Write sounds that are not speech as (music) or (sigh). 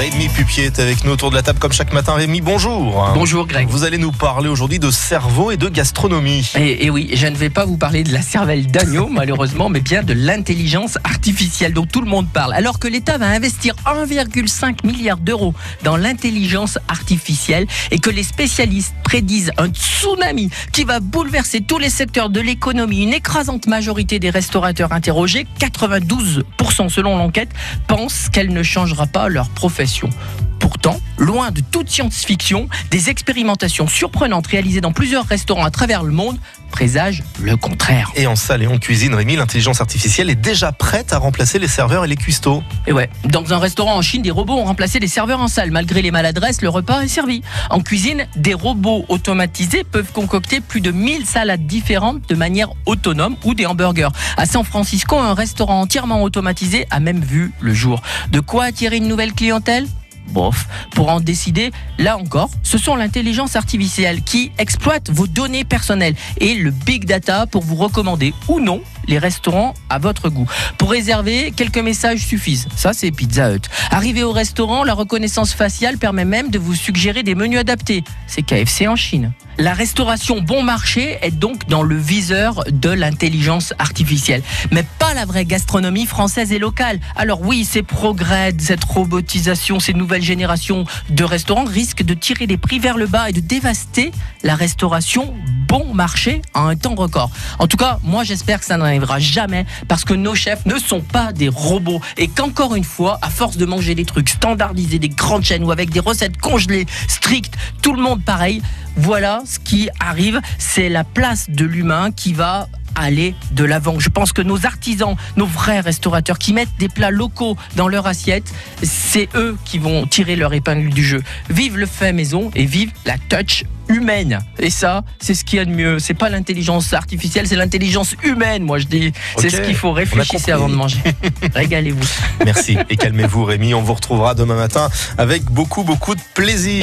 Rémi Pupier est avec nous autour de la table comme chaque matin. Rémi, bonjour. Bonjour Greg. Vous allez nous parler aujourd'hui de cerveau et de gastronomie. Et, et, oui, je ne vais pas vous parler de la cervelle d'agneau (laughs) malheureusement, mais bien de l'intelligence artificielle dont tout le monde parle. Alors que l'État va investir 1,5 milliard d'euros dans l'intelligence artificielle et que les spécialistes prédisent un tsunami qui va bouleverser tous les secteurs de l'économie, une écrasante majorité des restaurateurs interrogés, 92% selon l'enquête, pensent qu'elle ne changera pas leur profession négociations Pourtant, loin de toute science-fiction, des expérimentations surprenantes réalisées dans plusieurs restaurants à travers le monde présagent le contraire. Et en salle et en cuisine, Rémi, l'intelligence artificielle est déjà prête à remplacer les serveurs et les cuistots. Et ouais, dans un restaurant en Chine, des robots ont remplacé les serveurs en salle. Malgré les maladresses, le repas est servi. En cuisine, des robots automatisés peuvent concocter plus de 1000 salades différentes de manière autonome ou des hamburgers. À San Francisco, un restaurant entièrement automatisé a même vu le jour. De quoi attirer une nouvelle clientèle? Bof. Pour en décider, là encore, ce sont l'intelligence artificielle qui exploite vos données personnelles et le big data pour vous recommander ou non les restaurants à votre goût. Pour réserver, quelques messages suffisent. Ça, c'est Pizza Hut. Arrivé au restaurant, la reconnaissance faciale permet même de vous suggérer des menus adaptés. C'est KFC en Chine. La restauration bon marché est donc dans le viseur de l'intelligence artificielle, mais pas la vraie gastronomie française et locale. Alors oui, ces progrès, cette robotisation, ces nouvelles générations de restaurants risquent de tirer les prix vers le bas et de dévaster la restauration bon marché en un temps record. En tout cas, moi j'espère que ça n'arrivera jamais parce que nos chefs ne sont pas des robots et qu'encore une fois, à force de manger des trucs standardisés, des grandes chaînes ou avec des recettes congelées, strictes, tout le monde pareil, voilà ce qui arrive, c'est la place de l'humain qui va aller de l'avant. Je pense que nos artisans, nos vrais restaurateurs qui mettent des plats locaux dans leur assiette, c'est eux qui vont tirer leur épingle du jeu. Vive le fait maison et vive la touch humaine. Et ça, c'est ce qu'il y a de mieux. C'est pas l'intelligence artificielle, c'est l'intelligence humaine, moi je dis. C'est ce qu'il faut. Compris. avant de manger. (laughs) Régalez-vous. Merci et calmez-vous, Rémi. On vous retrouvera demain matin avec beaucoup, beaucoup de plaisir.